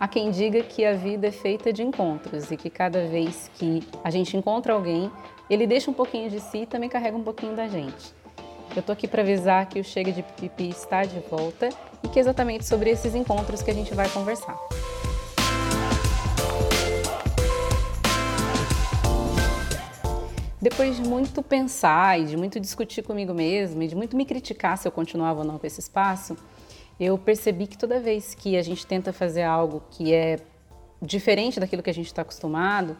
Há quem diga que a vida é feita de encontros e que cada vez que a gente encontra alguém, ele deixa um pouquinho de si e também carrega um pouquinho da gente. Eu tô aqui para avisar que o Chega de Pipi está de volta e que é exatamente sobre esses encontros que a gente vai conversar. Depois de muito pensar e de muito discutir comigo mesma e de muito me criticar se eu continuava ou não com esse espaço, eu percebi que toda vez que a gente tenta fazer algo que é diferente daquilo que a gente está acostumado,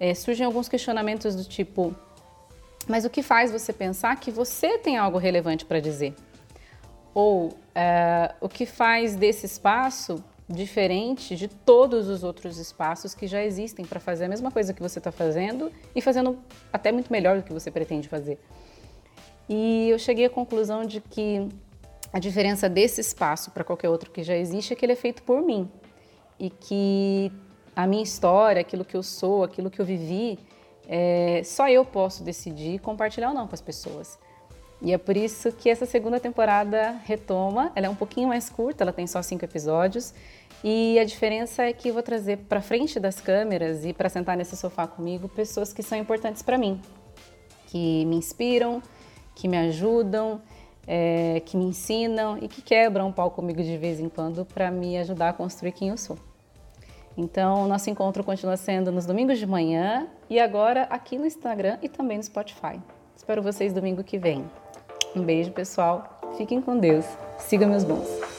é, surgem alguns questionamentos do tipo: mas o que faz você pensar que você tem algo relevante para dizer? Ou é, o que faz desse espaço diferente de todos os outros espaços que já existem para fazer a mesma coisa que você está fazendo e fazendo até muito melhor do que você pretende fazer? E eu cheguei à conclusão de que a diferença desse espaço para qualquer outro que já existe é que ele é feito por mim e que a minha história, aquilo que eu sou, aquilo que eu vivi, é, só eu posso decidir compartilhar ou não com as pessoas. E é por isso que essa segunda temporada retoma. Ela é um pouquinho mais curta, ela tem só cinco episódios. E a diferença é que eu vou trazer para frente das câmeras e para sentar nesse sofá comigo pessoas que são importantes para mim, que me inspiram, que me ajudam, é, que me ensinam e que quebram um pau comigo de vez em quando para me ajudar a construir quem eu sou. Então, nosso encontro continua sendo nos domingos de manhã e agora aqui no Instagram e também no Spotify. Espero vocês domingo que vem. Um beijo, pessoal. Fiquem com Deus. Siga meus bons.